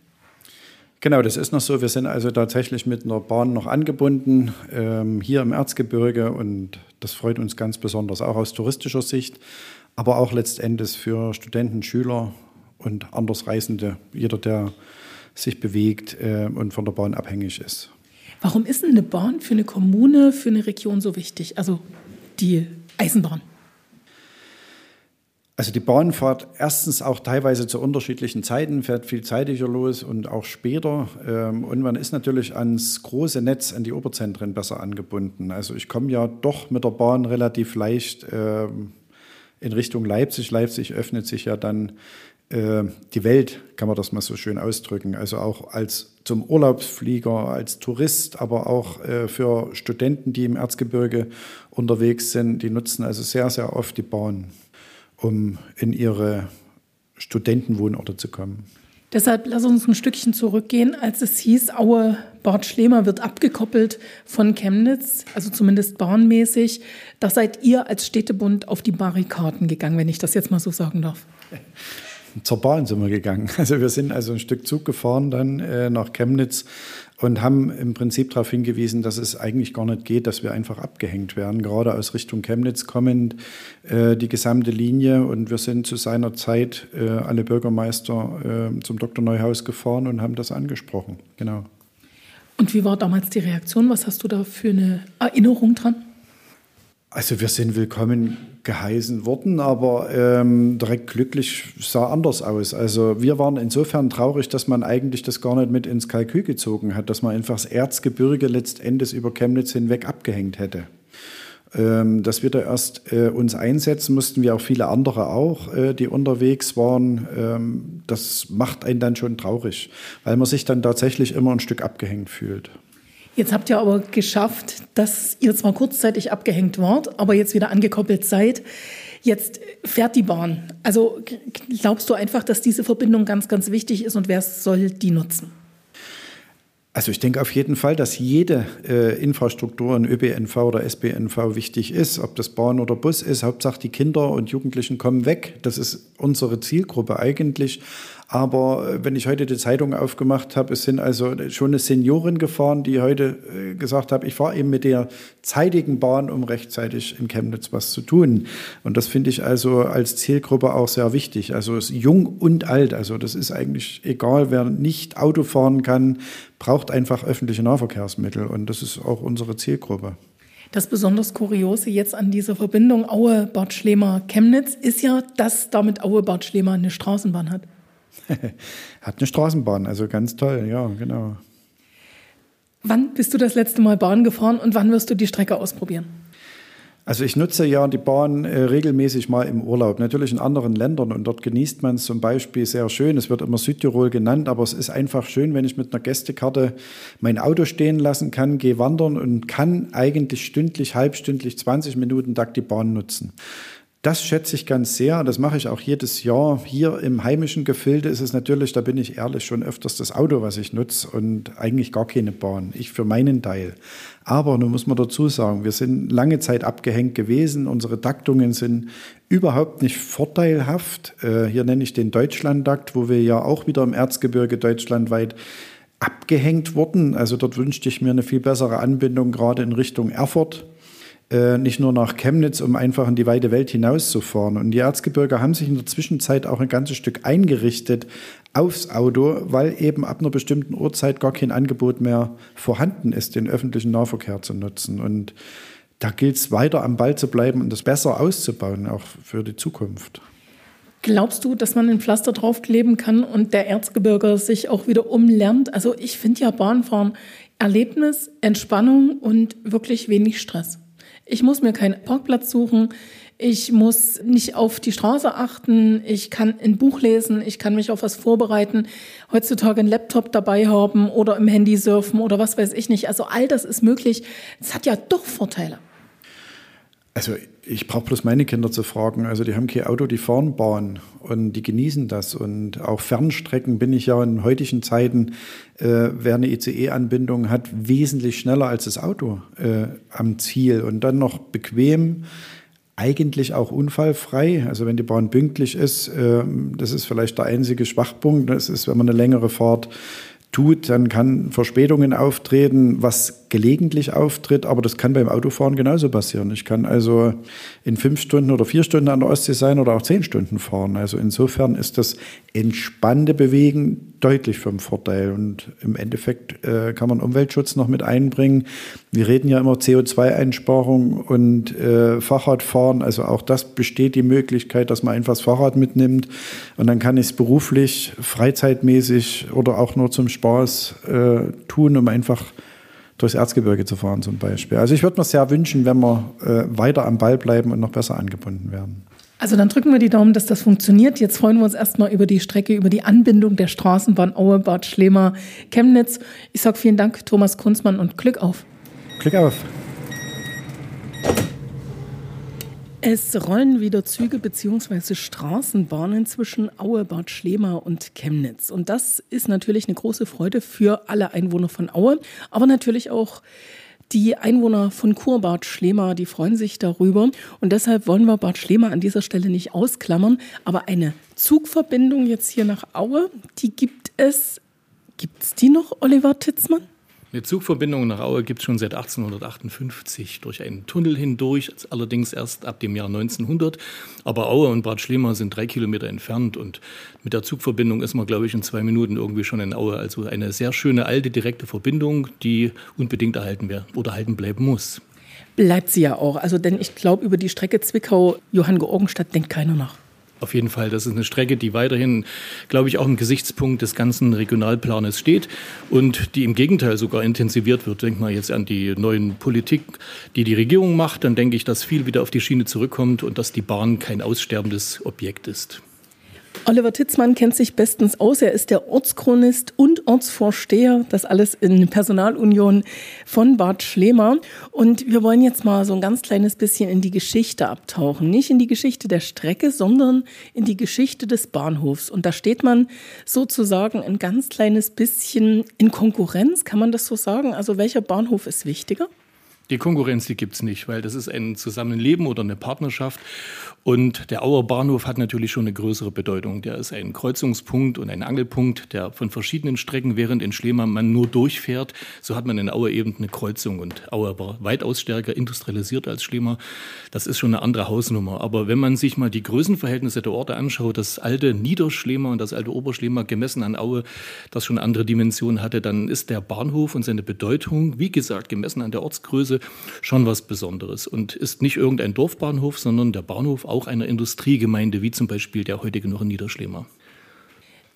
[SPEAKER 7] Genau, das ist noch so. Wir sind also tatsächlich mit einer Bahn noch angebunden ähm, hier im Erzgebirge und das freut uns ganz besonders auch aus touristischer Sicht, aber auch letztendlich für Studenten, Schüler und Andersreisende, jeder, der sich bewegt äh, und von der Bahn abhängig ist.
[SPEAKER 1] Warum ist denn eine Bahn für eine Kommune, für eine Region so wichtig? Also die Eisenbahn.
[SPEAKER 7] Also die Bahn fährt erstens auch teilweise zu unterschiedlichen Zeiten, fährt viel zeitiger los und auch später. Ähm, und man ist natürlich ans große Netz, an die Oberzentren besser angebunden. Also ich komme ja doch mit der Bahn relativ leicht ähm, in Richtung Leipzig. Leipzig öffnet sich ja dann äh, die Welt, kann man das mal so schön ausdrücken. Also auch als zum Urlaubsflieger, als Tourist, aber auch äh, für Studenten, die im Erzgebirge unterwegs sind, die nutzen also sehr, sehr oft die Bahn, um in ihre Studentenwohnorte zu kommen.
[SPEAKER 1] Deshalb lass uns ein Stückchen zurückgehen, als es hieß, Aue Bad Schlemer wird abgekoppelt von Chemnitz, also zumindest bahnmäßig. Da seid ihr als Städtebund auf die Barrikaden gegangen, wenn ich das jetzt mal so sagen darf.
[SPEAKER 7] zur Bahn sind wir gegangen. Also wir sind also ein Stück Zug gefahren dann äh, nach Chemnitz und haben im Prinzip darauf hingewiesen, dass es eigentlich gar nicht geht, dass wir einfach abgehängt werden, gerade aus Richtung Chemnitz kommend äh, die gesamte Linie. Und wir sind zu seiner Zeit äh, alle Bürgermeister äh, zum Dr. Neuhaus gefahren und haben das angesprochen. Genau.
[SPEAKER 1] Und wie war damals die Reaktion? Was hast du da für eine Erinnerung dran?
[SPEAKER 7] Also wir sind willkommen geheißen worden, aber ähm, direkt glücklich sah anders aus. Also wir waren insofern traurig, dass man eigentlich das gar nicht mit ins Kalkül gezogen hat, dass man einfach das Erzgebirge letztendlich über Chemnitz hinweg abgehängt hätte. Ähm, dass wir da erst äh, uns einsetzen mussten, wie auch viele andere auch, äh, die unterwegs waren. Ähm, das macht einen dann schon traurig, weil man sich dann tatsächlich immer ein Stück abgehängt fühlt.
[SPEAKER 1] Jetzt habt ihr aber geschafft, dass ihr zwar kurzzeitig abgehängt wart, aber jetzt wieder angekoppelt seid. Jetzt fährt die Bahn. Also glaubst du einfach, dass diese Verbindung ganz, ganz wichtig ist und wer soll die nutzen?
[SPEAKER 7] Also ich denke auf jeden Fall, dass jede äh, Infrastruktur in ÖPNV oder SBNV wichtig ist, ob das Bahn oder Bus ist. Hauptsache die Kinder und Jugendlichen kommen weg. Das ist unsere Zielgruppe eigentlich. Aber äh, wenn ich heute die Zeitung aufgemacht habe, es sind also schon eine Seniorin gefahren, die heute äh, gesagt hat, ich fahre eben mit der zeitigen Bahn, um rechtzeitig in Chemnitz was zu tun. Und das finde ich also als Zielgruppe auch sehr wichtig. Also jung und alt. Also das ist eigentlich egal, wer nicht Auto fahren kann, braucht einfach öffentliche Nahverkehrsmittel. Und das ist auch unsere Zielgruppe.
[SPEAKER 1] Das besonders Kuriose jetzt an dieser Verbindung Aue-Bad Schlema-Chemnitz ist ja, dass damit Aue-Bad Schlema eine Straßenbahn hat.
[SPEAKER 7] hat eine Straßenbahn, also ganz toll, ja, genau.
[SPEAKER 1] Wann bist du das letzte Mal Bahn gefahren und wann wirst du die Strecke ausprobieren?
[SPEAKER 7] Also ich nutze ja die Bahn äh, regelmäßig mal im Urlaub, natürlich in anderen Ländern und dort genießt man es zum Beispiel sehr schön. Es wird immer Südtirol genannt, aber es ist einfach schön, wenn ich mit einer Gästekarte mein Auto stehen lassen kann, gehe wandern und kann eigentlich stündlich, halbstündlich, 20 Minuten Tag die Bahn nutzen. Das schätze ich ganz sehr. Das mache ich auch jedes Jahr. Hier im heimischen Gefilde ist es natürlich, da bin ich ehrlich, schon öfters das Auto, was ich nutze und eigentlich gar keine Bahn. Ich für meinen Teil. Aber nun muss man dazu sagen, wir sind lange Zeit abgehängt gewesen. Unsere Taktungen sind überhaupt nicht vorteilhaft. Äh, hier nenne ich den Deutschlandtakt, wo wir ja auch wieder im Erzgebirge deutschlandweit abgehängt wurden. Also dort wünschte ich mir eine viel bessere Anbindung, gerade in Richtung Erfurt äh, nicht nur nach Chemnitz, um einfach in die weite Welt hinauszufahren. Und die Erzgebirge haben sich in der Zwischenzeit auch ein ganzes Stück eingerichtet aufs Auto, weil eben ab einer bestimmten Uhrzeit gar kein Angebot mehr vorhanden ist, den öffentlichen Nahverkehr zu nutzen. Und da gilt es weiter am Ball zu bleiben und das besser auszubauen, auch für die Zukunft.
[SPEAKER 1] Glaubst du, dass man ein Pflaster draufkleben kann und der Erzgebirger sich auch wieder umlernt? Also ich finde ja Bahnfahren Erlebnis, Entspannung und wirklich wenig Stress. Ich muss mir keinen Parkplatz suchen. Ich muss nicht auf die Straße achten. Ich kann ein Buch lesen. Ich kann mich auf was vorbereiten. Heutzutage einen Laptop dabei haben oder im Handy surfen oder was weiß ich nicht. Also all das ist möglich. Es hat ja doch Vorteile.
[SPEAKER 7] Also ich brauche bloß meine Kinder zu fragen. Also die haben kein Auto, die fahren Bahn und die genießen das. Und auch Fernstrecken bin ich ja in heutigen Zeiten, äh, wer eine ICE-Anbindung hat, wesentlich schneller als das Auto äh, am Ziel und dann noch bequem. Eigentlich auch unfallfrei. Also wenn die Bahn pünktlich ist, äh, das ist vielleicht der einzige Schwachpunkt. Das ist, wenn man eine längere Fahrt tut, dann kann Verspätungen auftreten, was gelegentlich auftritt, aber das kann beim Autofahren genauso passieren. Ich kann also in fünf Stunden oder vier Stunden an der Ostsee sein oder auch zehn Stunden fahren. Also insofern ist das entspannte Bewegen deutlich vom Vorteil. Und im Endeffekt äh, kann man Umweltschutz noch mit einbringen. Wir reden ja immer CO2-Einsparung und äh, Fahrradfahren. Also auch das besteht die Möglichkeit, dass man einfach das Fahrrad mitnimmt. Und dann kann ich es beruflich, freizeitmäßig oder auch nur zum Spaß äh, tun, um einfach durchs Erzgebirge zu fahren zum Beispiel. Also ich würde mir sehr wünschen, wenn wir äh, weiter am Ball bleiben und noch besser angebunden werden.
[SPEAKER 1] Also dann drücken wir die Daumen, dass das funktioniert. Jetzt freuen wir uns erstmal über die Strecke, über die Anbindung der Straßenbahn Aue, Bad Schlema, Chemnitz. Ich sage vielen Dank, Thomas Kunzmann, und Glück auf.
[SPEAKER 7] Glück auf.
[SPEAKER 1] Es rollen wieder Züge bzw. Straßenbahnen zwischen Aue, Bad Schlema und Chemnitz. Und das ist natürlich eine große Freude für alle Einwohner von Aue, aber natürlich auch Die Einwohner von Kurbad Schlema, die freuen sich darüber. Und deshalb wollen wir Bad Schlema an dieser Stelle nicht ausklammern. Aber eine Zugverbindung jetzt hier nach Aue, die gibt es. Gibt es die noch, Oliver Titzmann?
[SPEAKER 8] Eine Zugverbindung nach Aue gibt es schon seit 1858 durch einen Tunnel hindurch, allerdings erst ab dem Jahr 1900. Aber Aue und Bad Schlema sind drei Kilometer entfernt und mit der Zugverbindung ist man, glaube ich, in zwei Minuten irgendwie schon in Aue. Also eine sehr schöne alte direkte Verbindung, die unbedingt erhalten werden oder erhalten bleiben muss.
[SPEAKER 1] Bleibt sie ja auch. Also, denn ich glaube, über die Strecke Zwickau-Johann-Georgenstadt denkt keiner nach.
[SPEAKER 8] Auf jeden Fall, das ist eine Strecke, die weiterhin, glaube ich, auch im Gesichtspunkt des ganzen Regionalplanes steht und die im Gegenteil sogar intensiviert wird. Denkt mal jetzt an die neuen Politik, die die Regierung macht, dann denke ich, dass viel wieder auf die Schiene zurückkommt und dass die Bahn kein aussterbendes Objekt ist.
[SPEAKER 1] Oliver Titzmann kennt sich bestens aus. Er ist der Ortschronist und Ortsvorsteher. Das alles in Personalunion von Bad Schlema. Und wir wollen jetzt mal so ein ganz kleines bisschen in die Geschichte abtauchen. Nicht in die Geschichte der Strecke, sondern in die Geschichte des Bahnhofs. Und da steht man sozusagen ein ganz kleines bisschen in Konkurrenz. Kann man das so sagen? Also welcher Bahnhof ist wichtiger?
[SPEAKER 8] Die Konkurrenz, die gibt es nicht, weil das ist ein Zusammenleben oder eine Partnerschaft. Und der Auer Bahnhof hat natürlich schon eine größere Bedeutung. Der ist ein Kreuzungspunkt und ein Angelpunkt, der von verschiedenen Strecken, während in Schlema man nur durchfährt, so hat man in Auer eben eine Kreuzung. Und Auer war weitaus stärker industrialisiert als Schlema. Das ist schon eine andere Hausnummer. Aber wenn man sich mal die Größenverhältnisse der Orte anschaut, das alte Niederschlema und das alte Oberschlema gemessen an Aue, das schon andere Dimension hatte, dann ist der Bahnhof und seine Bedeutung, wie gesagt, gemessen an der Ortsgröße, schon was Besonderes. Und ist nicht irgendein Dorfbahnhof, sondern der Bahnhof auch einer Industriegemeinde, wie zum Beispiel der heutige noch in Niederschlemer.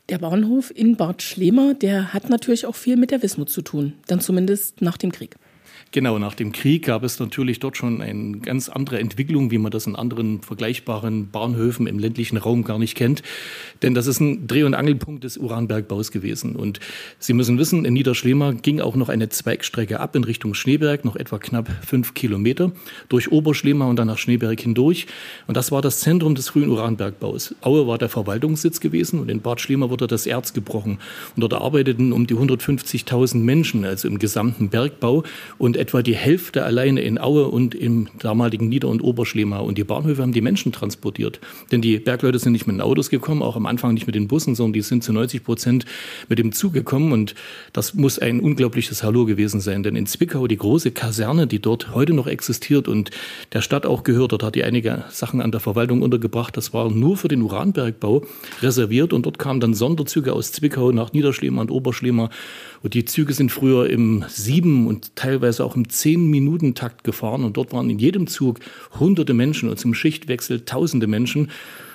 [SPEAKER 1] Der Bahnhof in Bad Schlema, der hat natürlich auch viel mit der Wismut zu tun, dann zumindest nach dem Krieg.
[SPEAKER 8] Genau, nach dem Krieg gab es natürlich dort schon eine ganz andere Entwicklung, wie man das in anderen vergleichbaren Bahnhöfen im ländlichen Raum gar nicht kennt. Denn das ist ein Dreh- und Angelpunkt des Uranbergbaus gewesen. Und Sie müssen wissen, in Niederschlema ging auch noch eine Zweigstrecke ab in Richtung Schneeberg, noch etwa knapp fünf Kilometer, durch Oberschlema und dann nach Schneeberg hindurch. Und das war das Zentrum des frühen Uranbergbaus. Aue war der Verwaltungssitz gewesen und in Bad Schlema wurde das Erz gebrochen. Und dort arbeiteten um die 150.000 Menschen, also im gesamten Bergbau. Und etwa die Hälfte alleine in Aue und im damaligen Nieder- und Oberschlema. Und die Bahnhöfe haben die Menschen transportiert. Denn die Bergleute sind nicht mit den Autos gekommen, auch am Anfang nicht mit den Bussen, sondern die sind zu 90 Prozent mit dem Zug gekommen. Und das muss ein unglaubliches Hallo gewesen sein. Denn in Zwickau, die große Kaserne, die dort heute noch existiert und der Stadt auch gehört, dort hat die einige Sachen an der Verwaltung untergebracht. Das war nur für den Uranbergbau reserviert. Und dort kamen dann Sonderzüge aus Zwickau nach Niederschlema und Oberschlema. Und die Züge sind früher im sieben und teilweise auch im zehn Minuten Takt gefahren. Und dort waren in jedem Zug hunderte Menschen und zum Schichtwechsel tausende Menschen.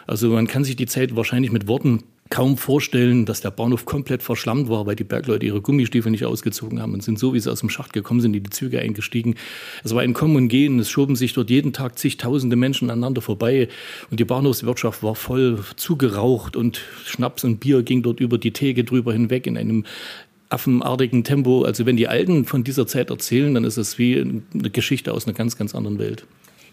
[SPEAKER 8] Also man kann sich die Zeit wahrscheinlich mit Worten kaum vorstellen, dass der Bahnhof komplett verschlammt war, weil die Bergleute ihre Gummistiefel nicht ausgezogen haben und sind so, wie sie aus dem Schacht gekommen sind, in die Züge eingestiegen. Es war ein Kommen und Gehen. Es schoben sich dort jeden Tag zigtausende Menschen aneinander vorbei und die Bahnhofswirtschaft war voll zugeraucht und Schnaps und Bier ging dort über die Theke drüber hinweg in einem affenartigen Tempo. Also wenn die Alten von dieser Zeit erzählen, dann ist es wie eine Geschichte aus einer ganz, ganz anderen Welt.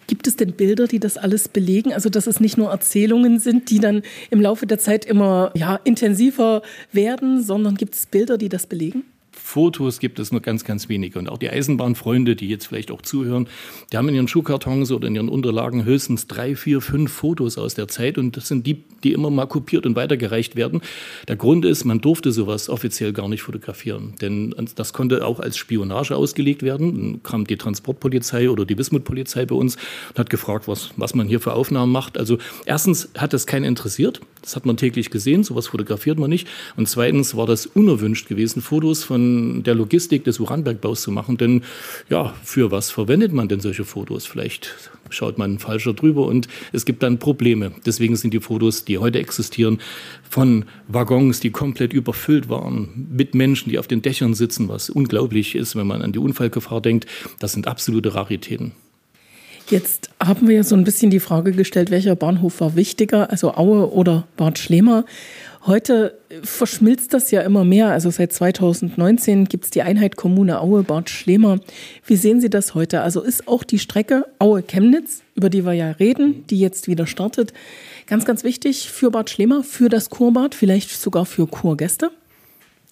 [SPEAKER 1] Gibt es denn Bilder, die das alles belegen? Also, dass es nicht nur Erzählungen sind, die dann im Laufe der Zeit immer ja, intensiver werden, sondern gibt es Bilder, die das belegen?
[SPEAKER 8] Fotos gibt es nur ganz, ganz wenige. Und auch die Eisenbahnfreunde, die jetzt vielleicht auch zuhören, die haben in ihren Schuhkartons oder in ihren Unterlagen höchstens drei, vier, fünf Fotos aus der Zeit. Und das sind die, die immer mal kopiert und weitergereicht werden. Der Grund ist, man durfte sowas offiziell gar nicht fotografieren. Denn das konnte auch als Spionage ausgelegt werden. Dann kam die Transportpolizei oder die Wismut-Polizei bei uns und hat gefragt, was, was man hier für Aufnahmen macht. Also erstens hat das keinen interessiert. Das hat man täglich gesehen. Sowas fotografiert man nicht. Und zweitens war das unerwünscht gewesen, Fotos von der Logistik des Uranbergbaus zu machen. Denn ja, für was verwendet man denn solche Fotos? Vielleicht schaut man falscher drüber und es gibt dann Probleme. Deswegen sind die Fotos, die heute existieren, von Waggons, die komplett überfüllt waren, mit Menschen, die auf den Dächern sitzen, was unglaublich ist, wenn man an die Unfallgefahr denkt. Das sind absolute Raritäten.
[SPEAKER 1] Jetzt haben wir so ein bisschen die Frage gestellt, welcher Bahnhof war wichtiger, also Aue oder Bad Schlema. Heute verschmilzt das ja immer mehr. Also seit 2019 gibt es die Einheit Kommune Aue, Bad Schlema. Wie sehen Sie das heute? Also ist auch die Strecke Aue-Chemnitz, über die wir ja reden, die jetzt wieder startet, ganz, ganz wichtig für Bad Schlema, für das Kurbad, vielleicht sogar für Kurgäste?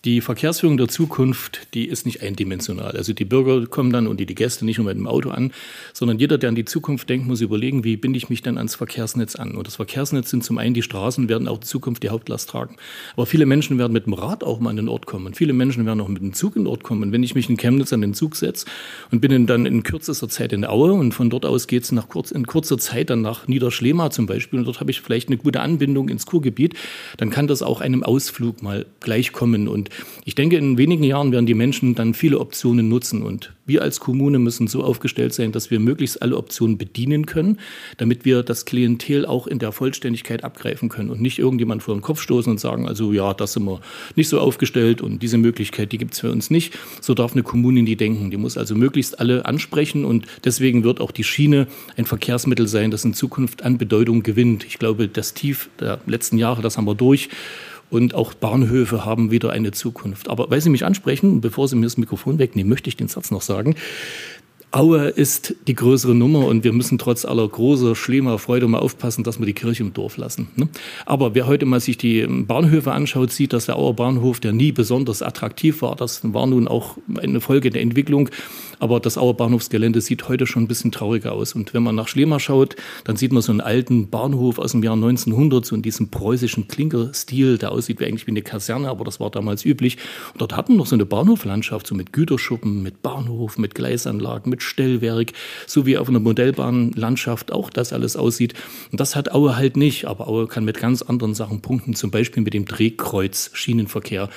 [SPEAKER 8] Die Verkehrsführung der Zukunft, die ist nicht eindimensional. Also die Bürger kommen dann und die, die Gäste nicht nur mit dem Auto an, sondern jeder, der an die Zukunft denkt, muss überlegen, wie binde ich mich dann ans Verkehrsnetz an. Und das Verkehrsnetz sind zum einen die Straßen, werden auch in Zukunft die Hauptlast tragen. Aber viele Menschen werden mit dem Rad auch mal an den Ort kommen. Und viele Menschen werden auch mit dem Zug in den Ort kommen. Und wenn ich mich in Chemnitz an den Zug setze und bin dann in kürzester Zeit in Aue und von dort aus geht es kurz, in kurzer Zeit dann nach Niederschlema zum Beispiel und dort habe ich vielleicht eine gute Anbindung ins Kurgebiet, dann kann das auch einem Ausflug mal gleichkommen. Und ich denke, in wenigen Jahren werden die Menschen dann viele Optionen nutzen. Und wir als Kommune müssen so aufgestellt sein, dass wir möglichst alle Optionen bedienen können, damit wir das Klientel auch in der Vollständigkeit abgreifen können und nicht irgendjemand vor den Kopf stoßen und sagen, also ja, das sind wir nicht so aufgestellt und diese Möglichkeit, die gibt es für uns nicht. So darf eine Kommune nie denken. Die muss also möglichst alle ansprechen und deswegen wird auch die Schiene ein Verkehrsmittel sein, das in Zukunft an Bedeutung gewinnt. Ich glaube, das Tief der letzten Jahre, das haben wir durch. Und auch Bahnhöfe haben wieder eine Zukunft. Aber weil Sie mich ansprechen, bevor Sie mir das Mikrofon wegnehmen, möchte ich den Satz noch sagen. Aue ist die größere Nummer und wir müssen trotz aller großer, schlimmer Freude mal aufpassen, dass wir die Kirche im Dorf lassen. Ne? Aber wer heute mal sich die Bahnhöfe anschaut, sieht, dass der Auer Bahnhof, der nie besonders attraktiv war, das war nun auch eine Folge der Entwicklung, aber das Auer Bahnhofsgelände sieht heute schon ein bisschen trauriger aus. Und wenn man nach Schlema schaut, dann sieht man so einen alten Bahnhof aus dem Jahr 1900, so in diesem preußischen Klinkerstil, der aussieht wie eigentlich wie eine Kaserne, aber das war damals üblich. Und dort hatten wir noch so eine Bahnhoflandschaft, so mit Güterschuppen, mit Bahnhof, mit Gleisanlagen, mit Stellwerk, so wie auf einer Modellbahnlandschaft auch das alles aussieht. Und das hat Aue halt nicht, aber Aue kann mit ganz anderen Sachen punkten, zum Beispiel mit dem Drehkreuz Schienenverkehr.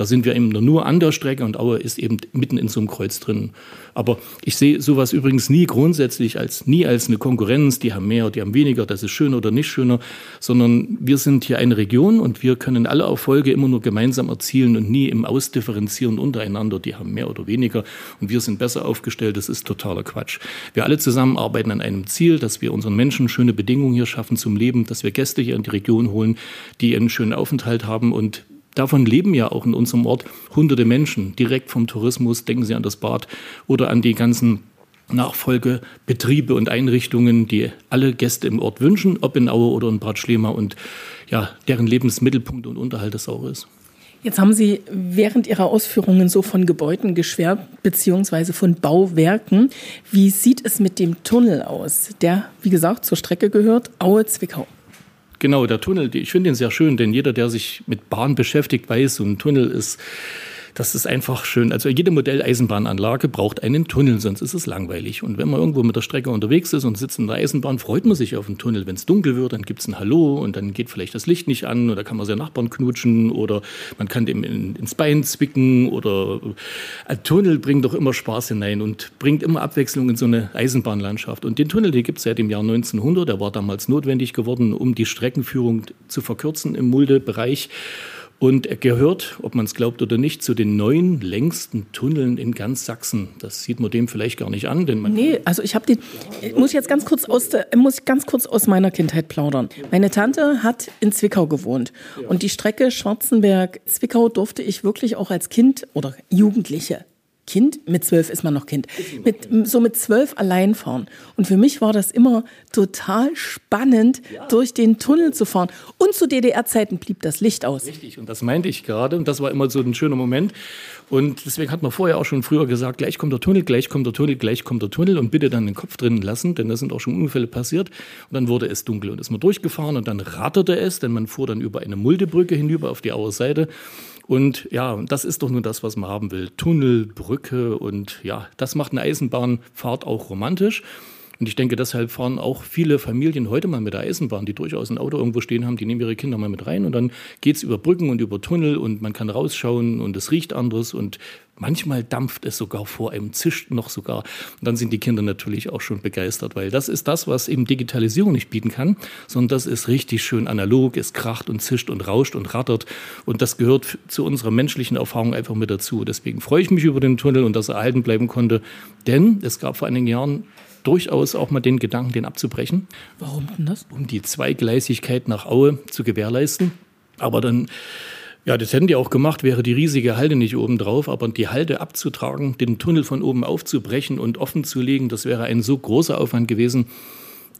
[SPEAKER 8] Da sind wir eben nur an der Strecke und Aue ist eben mitten in so einem Kreuz drin. Aber ich sehe sowas übrigens nie grundsätzlich als, nie als eine Konkurrenz, die haben mehr, die haben weniger, das ist schöner oder nicht schöner, sondern wir sind hier eine Region und wir können alle Erfolge immer nur gemeinsam erzielen und nie im Ausdifferenzieren untereinander, die haben mehr oder weniger und wir sind besser aufgestellt, das ist totaler Quatsch. Wir alle zusammen arbeiten an einem Ziel, dass wir unseren Menschen schöne Bedingungen hier schaffen zum Leben, dass wir Gäste hier in die Region holen, die einen schönen Aufenthalt haben und Davon leben ja auch in unserem Ort hunderte Menschen direkt vom Tourismus. Denken Sie an das Bad oder an die ganzen Nachfolgebetriebe und Einrichtungen, die alle Gäste im Ort wünschen, ob in Aue oder in Bad Schlema und ja, deren Lebensmittelpunkt und Unterhalt das auch ist.
[SPEAKER 1] Jetzt haben Sie während Ihrer Ausführungen so von Gebäuden geschwärmt, beziehungsweise von Bauwerken. Wie sieht es mit dem Tunnel aus, der, wie gesagt, zur Strecke gehört, Aue-Zwickau?
[SPEAKER 8] Genau, der Tunnel, ich finde ihn sehr schön, denn jeder, der sich mit Bahn beschäftigt, weiß, so ein Tunnel ist das ist einfach schön. Also jede Modelleisenbahnanlage braucht einen Tunnel, sonst ist es langweilig. Und wenn man irgendwo mit der Strecke unterwegs ist und sitzt in der Eisenbahn, freut man sich auf einen Tunnel. Wenn es dunkel wird, dann gibt es ein Hallo und dann geht vielleicht das Licht nicht an oder kann man seinen Nachbarn knutschen oder man kann dem in, ins Bein zwicken oder ein Tunnel bringt doch immer Spaß hinein und bringt immer Abwechslung in so eine Eisenbahnlandschaft. Und den Tunnel, den gibt es seit dem Jahr 1900. Der war damals notwendig geworden, um die Streckenführung zu verkürzen im Mulde-Bereich. Und er gehört, ob man es glaubt oder nicht, zu den neun längsten Tunneln in ganz Sachsen. Das sieht man dem vielleicht gar nicht an, denn man
[SPEAKER 1] Nee, also ich habe den muss jetzt ganz kurz aus der, muss ganz kurz aus meiner Kindheit plaudern. Meine Tante hat in Zwickau gewohnt und die Strecke Schwarzenberg Zwickau durfte ich wirklich auch als Kind oder Jugendliche Kind, mit zwölf ist man noch Kind, mit, so mit zwölf allein fahren. Und für mich war das immer total spannend, ja. durch den Tunnel zu fahren. Und zu DDR-Zeiten blieb das Licht aus.
[SPEAKER 8] Richtig, und das meinte ich gerade. Und das war immer so ein schöner Moment. Und deswegen hat man vorher auch schon früher gesagt, gleich kommt der Tunnel, gleich kommt der Tunnel, gleich kommt der Tunnel und bitte dann den Kopf drinnen lassen, denn da sind auch schon Unfälle passiert. Und dann wurde es dunkel und ist man durchgefahren und dann ratterte es, denn man fuhr dann über eine Muldebrücke hinüber auf die Auer Seite. Und ja, das ist doch nur das, was man haben will. Tunnel, Brücke und ja, das macht eine Eisenbahnfahrt auch romantisch. Und ich denke, deshalb fahren auch viele Familien heute mal mit der Eisenbahn, die durchaus ein Auto irgendwo stehen haben, die nehmen ihre Kinder mal mit rein und dann geht es über Brücken und über Tunnel und man kann rausschauen und es riecht anders und manchmal dampft es sogar vor einem, zischt noch sogar. Und dann sind die Kinder natürlich auch schon begeistert, weil das ist das, was eben Digitalisierung nicht bieten kann, sondern das ist richtig schön analog, es kracht und zischt und rauscht und rattert und das gehört zu unserer menschlichen Erfahrung einfach mit dazu. Deswegen freue ich mich über den Tunnel und dass er erhalten bleiben konnte, denn es gab vor einigen Jahren durchaus auch mal den Gedanken, den abzubrechen.
[SPEAKER 1] Warum denn das?
[SPEAKER 8] Um die Zweigleisigkeit nach Aue zu gewährleisten. Aber dann, ja, das hätten die auch gemacht, wäre die riesige Halde nicht oben drauf. Aber die Halde abzutragen, den Tunnel von oben aufzubrechen und offen zu legen, das wäre ein so großer Aufwand gewesen,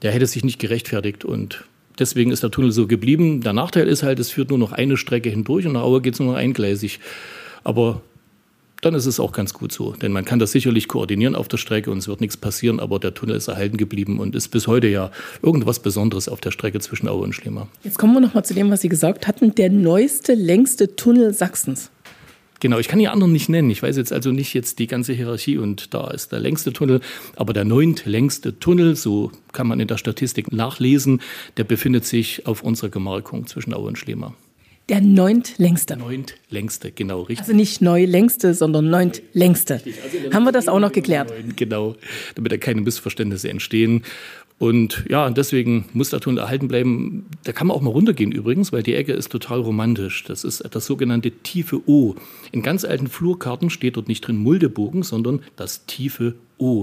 [SPEAKER 8] der hätte sich nicht gerechtfertigt. Und deswegen ist der Tunnel so geblieben. Der Nachteil ist halt, es führt nur noch eine Strecke hindurch und nach Aue geht es nur noch eingleisig. Aber dann ist es auch ganz gut so. Denn man kann das sicherlich koordinieren auf der Strecke und es wird nichts passieren, aber der Tunnel ist erhalten geblieben und ist bis heute ja irgendwas Besonderes auf der Strecke zwischen Aue und Schlema.
[SPEAKER 1] Jetzt kommen wir nochmal zu dem, was Sie gesagt hatten. Der neueste, längste Tunnel Sachsens.
[SPEAKER 8] Genau, ich kann die anderen nicht nennen. Ich weiß jetzt also nicht jetzt die ganze Hierarchie und da ist der längste Tunnel, aber der neuntlängste Tunnel, so kann man in der Statistik nachlesen, der befindet sich auf unserer Gemarkung zwischen Aue und Schlema.
[SPEAKER 1] Der neuntlängste.
[SPEAKER 8] Neuntlängste, genau, richtig.
[SPEAKER 1] Also nicht neu längste, sondern neuntlängste. Also Haben wir das auch noch geklärt?
[SPEAKER 8] Genau, damit da keine Missverständnisse entstehen. Und ja, deswegen muss der Tunnel erhalten bleiben. Da kann man auch mal runtergehen übrigens, weil die Ecke ist total romantisch. Das ist das sogenannte tiefe O. In ganz alten Flurkarten steht dort nicht drin Muldebogen, sondern das tiefe O.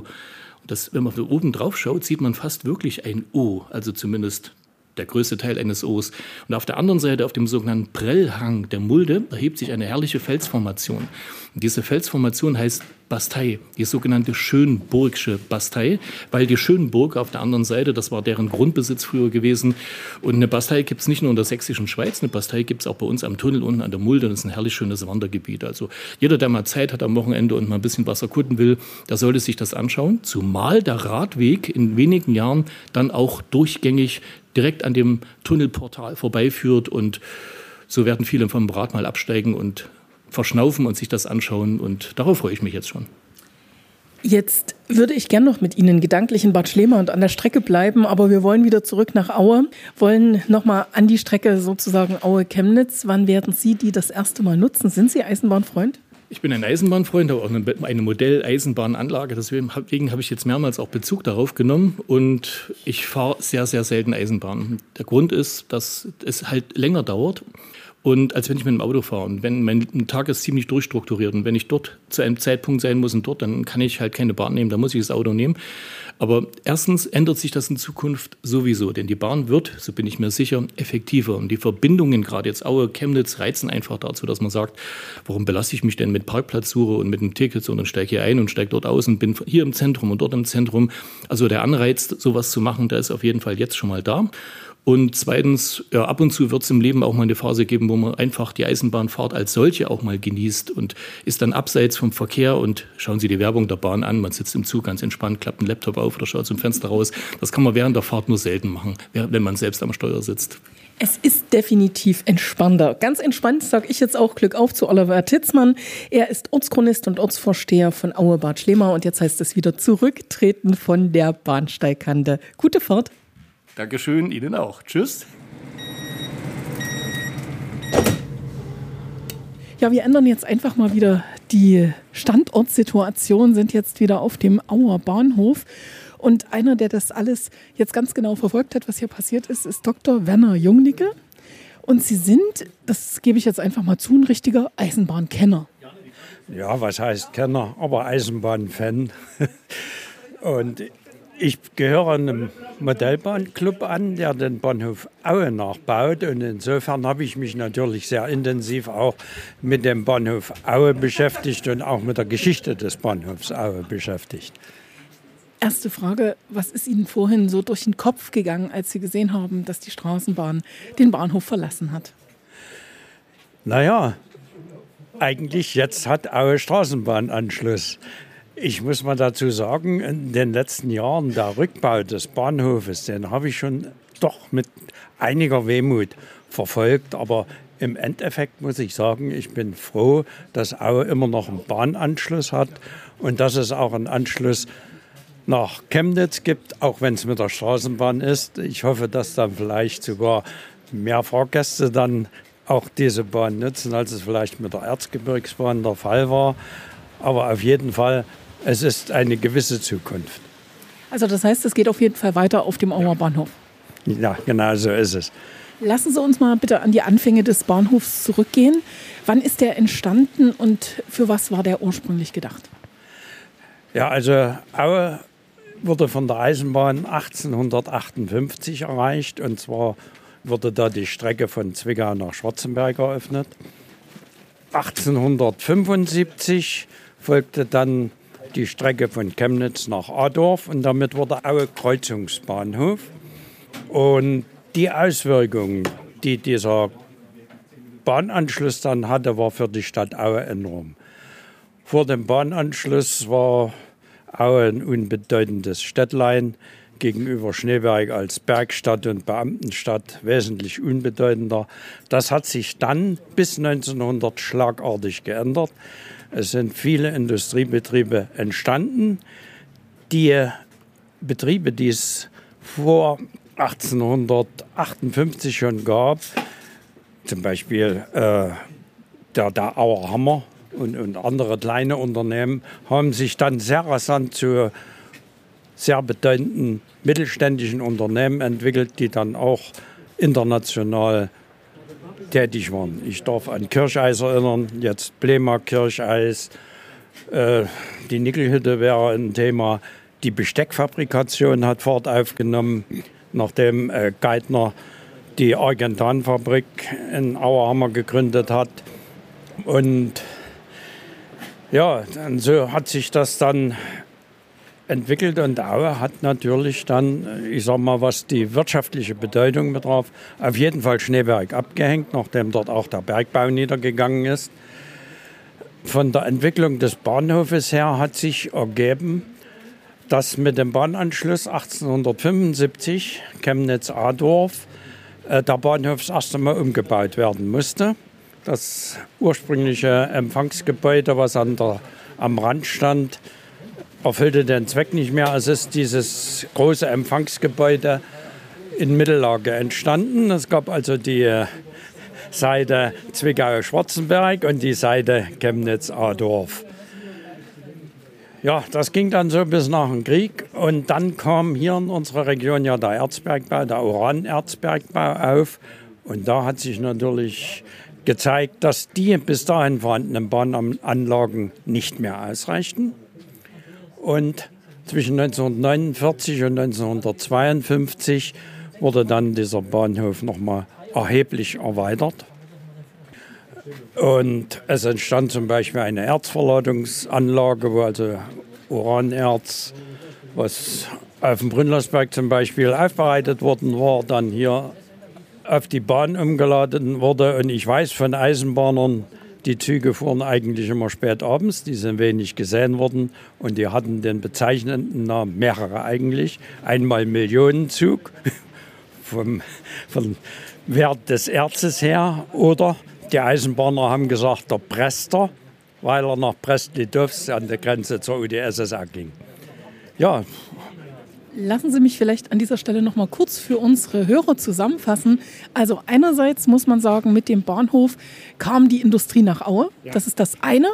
[SPEAKER 8] Und das, wenn man von oben drauf schaut, sieht man fast wirklich ein O, also zumindest der größte Teil eines O's. Und auf der anderen Seite, auf dem sogenannten Prellhang der Mulde, erhebt sich eine herrliche Felsformation. Und diese Felsformation heißt Bastei, die sogenannte Schönburgsche Bastei, weil die Schönburg auf der anderen Seite, das war deren Grundbesitz früher gewesen. Und eine Bastei gibt es nicht nur in der sächsischen Schweiz, eine Bastei gibt es auch bei uns am Tunnel unten an der Mulde. Das ist ein herrlich schönes Wandergebiet. Also jeder, der mal Zeit hat am Wochenende und mal ein bisschen was erkunden will, der sollte sich das anschauen. Zumal der Radweg in wenigen Jahren dann auch durchgängig direkt an dem Tunnelportal vorbeiführt und so werden viele vom Rad mal absteigen und verschnaufen und sich das anschauen und darauf freue ich mich jetzt schon.
[SPEAKER 1] Jetzt würde ich gern noch mit Ihnen gedanklich in Bad Schlema und an der Strecke bleiben, aber wir wollen wieder zurück nach Aue, wollen nochmal an die Strecke sozusagen Aue-Chemnitz. Wann werden Sie die das erste Mal nutzen? Sind Sie Eisenbahnfreund?
[SPEAKER 8] Ich bin ein Eisenbahnfreund, habe auch eine, Modell-Eisenbahnanlage, deswegen habe ich jetzt mehrmals auch Bezug darauf genommen. Und ich fahre sehr, sehr selten Eisenbahn. Der Grund ist, dass es halt länger dauert und als wenn ich mit dem Auto fahre. Und wenn mein Tag ist ziemlich durchstrukturiert und wenn ich dort zu einem Zeitpunkt sein muss und dort, dann kann ich halt keine Bahn nehmen, da muss ich das Auto nehmen. Aber erstens ändert sich das in Zukunft sowieso, denn die Bahn wird, so bin ich mir sicher, effektiver. Und die Verbindungen, gerade jetzt Aue, Chemnitz, reizen einfach dazu, dass man sagt, warum belasse ich mich denn mit Parkplatzsuche und mit einem Ticket, sondern steige hier ein und steige dort aus und bin hier im Zentrum und dort im Zentrum. Also der Anreiz, sowas zu machen, der ist auf jeden Fall jetzt schon mal da. Und zweitens, ja, ab und zu wird es im Leben auch mal eine Phase geben, wo man einfach die Eisenbahnfahrt als solche auch mal genießt und ist dann abseits vom Verkehr und schauen Sie die Werbung der Bahn an. Man sitzt im Zug ganz entspannt, klappt einen Laptop auf oder schaut zum Fenster raus. Das kann man während der Fahrt nur selten machen, wenn man selbst am Steuer sitzt.
[SPEAKER 1] Es ist definitiv entspannter. Ganz entspannt sage ich jetzt auch Glück auf zu Oliver Titzmann. Er ist Ortschronist und Ortsvorsteher von Aue Bad Schlema und jetzt heißt es wieder zurücktreten von der Bahnsteigkante. Gute Fahrt.
[SPEAKER 8] Dankeschön, Ihnen auch. Tschüss.
[SPEAKER 1] Ja, wir ändern jetzt einfach mal wieder die Standortsituation, sind jetzt wieder auf dem Auer Bahnhof. Und einer, der das alles jetzt ganz genau verfolgt hat, was hier passiert ist, ist Dr. Werner Jungnicke. Und Sie sind, das gebe ich jetzt einfach mal zu, ein richtiger Eisenbahnkenner.
[SPEAKER 9] Ja, was heißt Kenner, aber Eisenbahnfan. Und ich gehöre einem Modellbahnclub an, der den Bahnhof Aue nachbaut. Und insofern habe ich mich natürlich sehr intensiv auch mit dem Bahnhof Aue beschäftigt und auch mit der Geschichte des Bahnhofs Aue beschäftigt.
[SPEAKER 1] Erste Frage, was ist Ihnen vorhin so durch den Kopf gegangen, als Sie gesehen haben, dass die Straßenbahn den Bahnhof verlassen hat?
[SPEAKER 9] Naja, eigentlich jetzt hat Aue Straßenbahnanschluss. Ich muss mal dazu sagen, in den letzten Jahren der Rückbau des Bahnhofes, den habe ich schon doch mit einiger Wehmut verfolgt. Aber im Endeffekt muss ich sagen, ich bin froh, dass Aue immer noch einen Bahnanschluss hat und dass es auch einen Anschluss nach Chemnitz gibt, auch wenn es mit der Straßenbahn ist. Ich hoffe, dass dann vielleicht sogar mehr Fahrgäste dann auch diese Bahn nutzen, als es vielleicht mit der Erzgebirgsbahn der Fall war. Aber auf jeden Fall es ist eine gewisse Zukunft.
[SPEAKER 1] Also das heißt, es geht auf jeden Fall weiter auf dem Auer Bahnhof.
[SPEAKER 9] Ja, genau so ist es.
[SPEAKER 1] Lassen Sie uns mal bitte an die Anfänge des Bahnhofs zurückgehen. Wann ist der entstanden und für was war der ursprünglich gedacht?
[SPEAKER 9] Ja, also Aue wurde von der Eisenbahn 1858 erreicht und zwar wurde da die Strecke von Zwickau nach Schwarzenberg eröffnet. 1875 folgte dann die Strecke von Chemnitz nach Adorf und damit wurde Aue Kreuzungsbahnhof. Und die Auswirkungen, die dieser Bahnanschluss dann hatte, war für die Stadt Aue enorm. Vor dem Bahnanschluss war Aue ein unbedeutendes Städtlein gegenüber Schneeberg als Bergstadt und Beamtenstadt wesentlich unbedeutender. Das hat sich dann bis 1900 schlagartig geändert. Es sind viele Industriebetriebe entstanden. Die Betriebe, die es vor 1858 schon gab, zum Beispiel äh, der, der Auer Hammer und, und andere kleine Unternehmen, haben sich dann sehr rasant zu sehr bedeutenden mittelständischen Unternehmen entwickelt, die dann auch international tätig waren. Ich darf an Kircheis erinnern, jetzt Blema Kircheis, äh, die Nickelhütte wäre ein Thema. Die Besteckfabrikation hat Fahrt aufgenommen, nachdem äh, Geithner die Argentanfabrik in Auerhammer gegründet hat. Und ja, und so hat sich das dann entwickelt und Aue hat natürlich dann, ich sag mal, was die wirtschaftliche Bedeutung betraf, auf jeden Fall Schneeberg abgehängt, nachdem dort auch der Bergbau niedergegangen ist. Von der Entwicklung des Bahnhofes her hat sich ergeben, dass mit dem Bahnanschluss 1875 Chemnitz-Adorf äh, der Bahnhof das erste Mal umgebaut werden musste. Das ursprüngliche Empfangsgebäude, was an der, am Rand stand, erfüllte den Zweck nicht mehr. Es ist dieses große Empfangsgebäude in Mittellage entstanden. Es gab also die Seite Zwickau-Schwarzenberg und die Seite Chemnitz-Adorf. Ja, das ging dann so bis nach dem Krieg und dann kam hier in unserer Region ja der Erzbergbau, der Uranerzbergbau auf und da hat sich natürlich gezeigt, dass die bis dahin vorhandenen Bahnanlagen nicht mehr ausreichten. Und zwischen 1949 und 1952 wurde dann dieser Bahnhof nochmal erheblich erweitert. Und es entstand zum Beispiel eine Erzverladungsanlage, wo also Uranerz, was auf dem Brünnlersberg zum Beispiel aufbereitet worden war, dann hier auf die Bahn umgeladen wurde. Und ich weiß von Eisenbahnern, die Züge fuhren eigentlich immer spät abends, die sind wenig gesehen worden und die hatten den bezeichnenden Namen, mehrere eigentlich. Einmal Millionenzug vom, vom Wert des Erzes her oder die Eisenbahner haben gesagt, der Prester, weil er nach Brest-Litovsk an der Grenze zur UdSSR ging. Ja,
[SPEAKER 1] Lassen Sie mich vielleicht an dieser Stelle noch mal kurz für unsere Hörer zusammenfassen. Also einerseits muss man sagen, mit dem Bahnhof kam die Industrie nach Aue. Das ist das eine.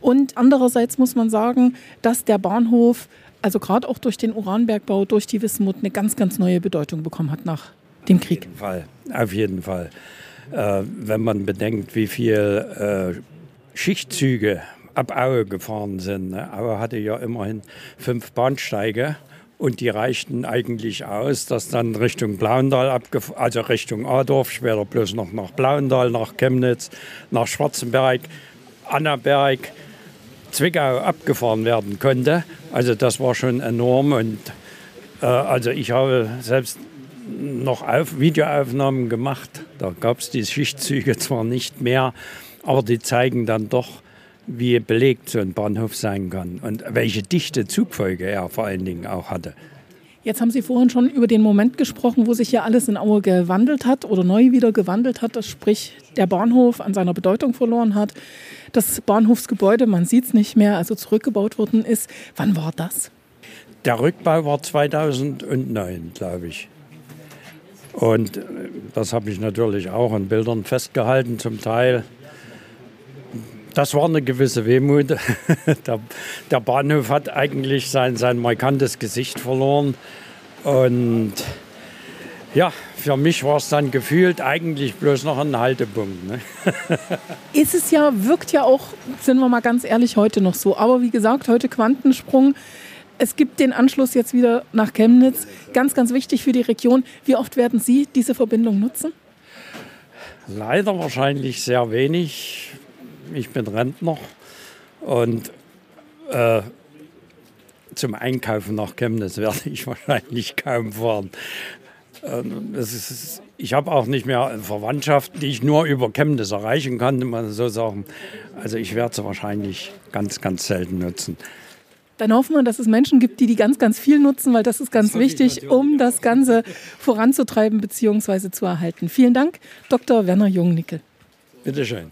[SPEAKER 1] Und andererseits muss man sagen, dass der Bahnhof, also gerade auch durch den Uranbergbau, durch die Wismut, eine ganz, ganz neue Bedeutung bekommen hat nach dem Krieg.
[SPEAKER 9] Auf jeden Fall. Auf jeden Fall. Äh, wenn man bedenkt, wie viele äh, Schichtzüge ab Aue gefahren sind. Ne? Aue hatte ja immerhin fünf Bahnsteige und die reichten eigentlich aus, dass dann Richtung Blauendal, also Richtung Adorf, später bloß noch nach Blauendal, nach Chemnitz, nach Schwarzenberg, Annaberg, Zwickau abgefahren werden konnte. Also das war schon enorm und äh, also ich habe selbst noch auf Videoaufnahmen gemacht. Da gab es die Schichtzüge zwar nicht mehr, aber die zeigen dann doch, wie belegt so ein Bahnhof sein kann und welche dichte Zugfolge er vor allen Dingen auch hatte.
[SPEAKER 1] Jetzt haben Sie vorhin schon über den Moment gesprochen, wo sich ja alles in Aue gewandelt hat oder neu wieder gewandelt hat, dass sprich der Bahnhof an seiner Bedeutung verloren hat, das Bahnhofsgebäude, man sieht es nicht mehr, also zurückgebaut worden ist. Wann war das?
[SPEAKER 9] Der Rückbau war 2009, glaube ich. Und äh, das habe ich natürlich auch in Bildern festgehalten, zum Teil das war eine gewisse Wehmut. der, der, Bahnhof hat eigentlich sein, sein markantes Gesicht verloren. Und ja, für mich war es dann gefühlt eigentlich bloß noch ein Haltepunkt. Ne?
[SPEAKER 1] Ist es ja, wirkt ja auch, sind wir mal ganz ehrlich, heute noch so. Aber wie gesagt, heute Quantensprung. Es gibt den Anschluss jetzt wieder nach Chemnitz. Ganz, ganz wichtig für die Region. Wie oft werden Sie diese Verbindung nutzen?
[SPEAKER 9] Leider wahrscheinlich sehr wenig ich bin Rentner und äh, zum Einkaufen nach Chemnitz werde ich wahrscheinlich kaum fahren. Ähm, ist, ich habe auch nicht mehr Verwandtschaft, die ich nur über Chemnitz erreichen kann, man so sagen. Also ich werde sie wahrscheinlich ganz, ganz selten nutzen.
[SPEAKER 1] Dann hoffen wir, dass es Menschen gibt, die die ganz, ganz viel nutzen, weil das ist ganz das wichtig, um das Ganze voranzutreiben bzw. zu erhalten. Vielen Dank, Dr. Werner Jungnickel.
[SPEAKER 9] Bitteschön.